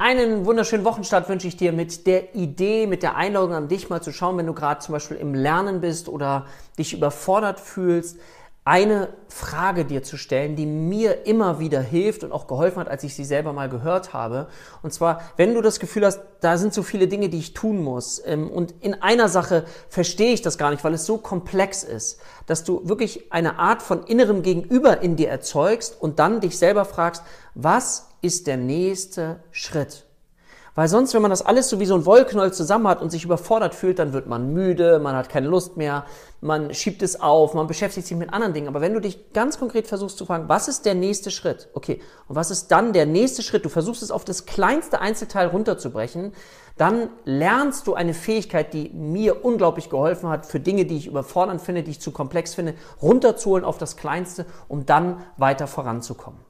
Einen wunderschönen Wochenstart wünsche ich dir mit der Idee, mit der Einladung an dich mal zu schauen, wenn du gerade zum Beispiel im Lernen bist oder dich überfordert fühlst, eine Frage dir zu stellen, die mir immer wieder hilft und auch geholfen hat, als ich sie selber mal gehört habe. Und zwar, wenn du das Gefühl hast, da sind so viele Dinge, die ich tun muss ähm, und in einer Sache verstehe ich das gar nicht, weil es so komplex ist, dass du wirklich eine Art von innerem Gegenüber in dir erzeugst und dann dich selber fragst, was ist der nächste Schritt? Weil sonst, wenn man das alles so wie so ein Wollknäuel zusammen hat und sich überfordert fühlt, dann wird man müde, man hat keine Lust mehr, man schiebt es auf, man beschäftigt sich mit anderen Dingen. Aber wenn du dich ganz konkret versuchst zu fragen, was ist der nächste Schritt? Okay, und was ist dann der nächste Schritt? Du versuchst es auf das kleinste Einzelteil runterzubrechen, dann lernst du eine Fähigkeit, die mir unglaublich geholfen hat, für Dinge, die ich überfordernd finde, die ich zu komplex finde, runterzuholen auf das Kleinste, um dann weiter voranzukommen.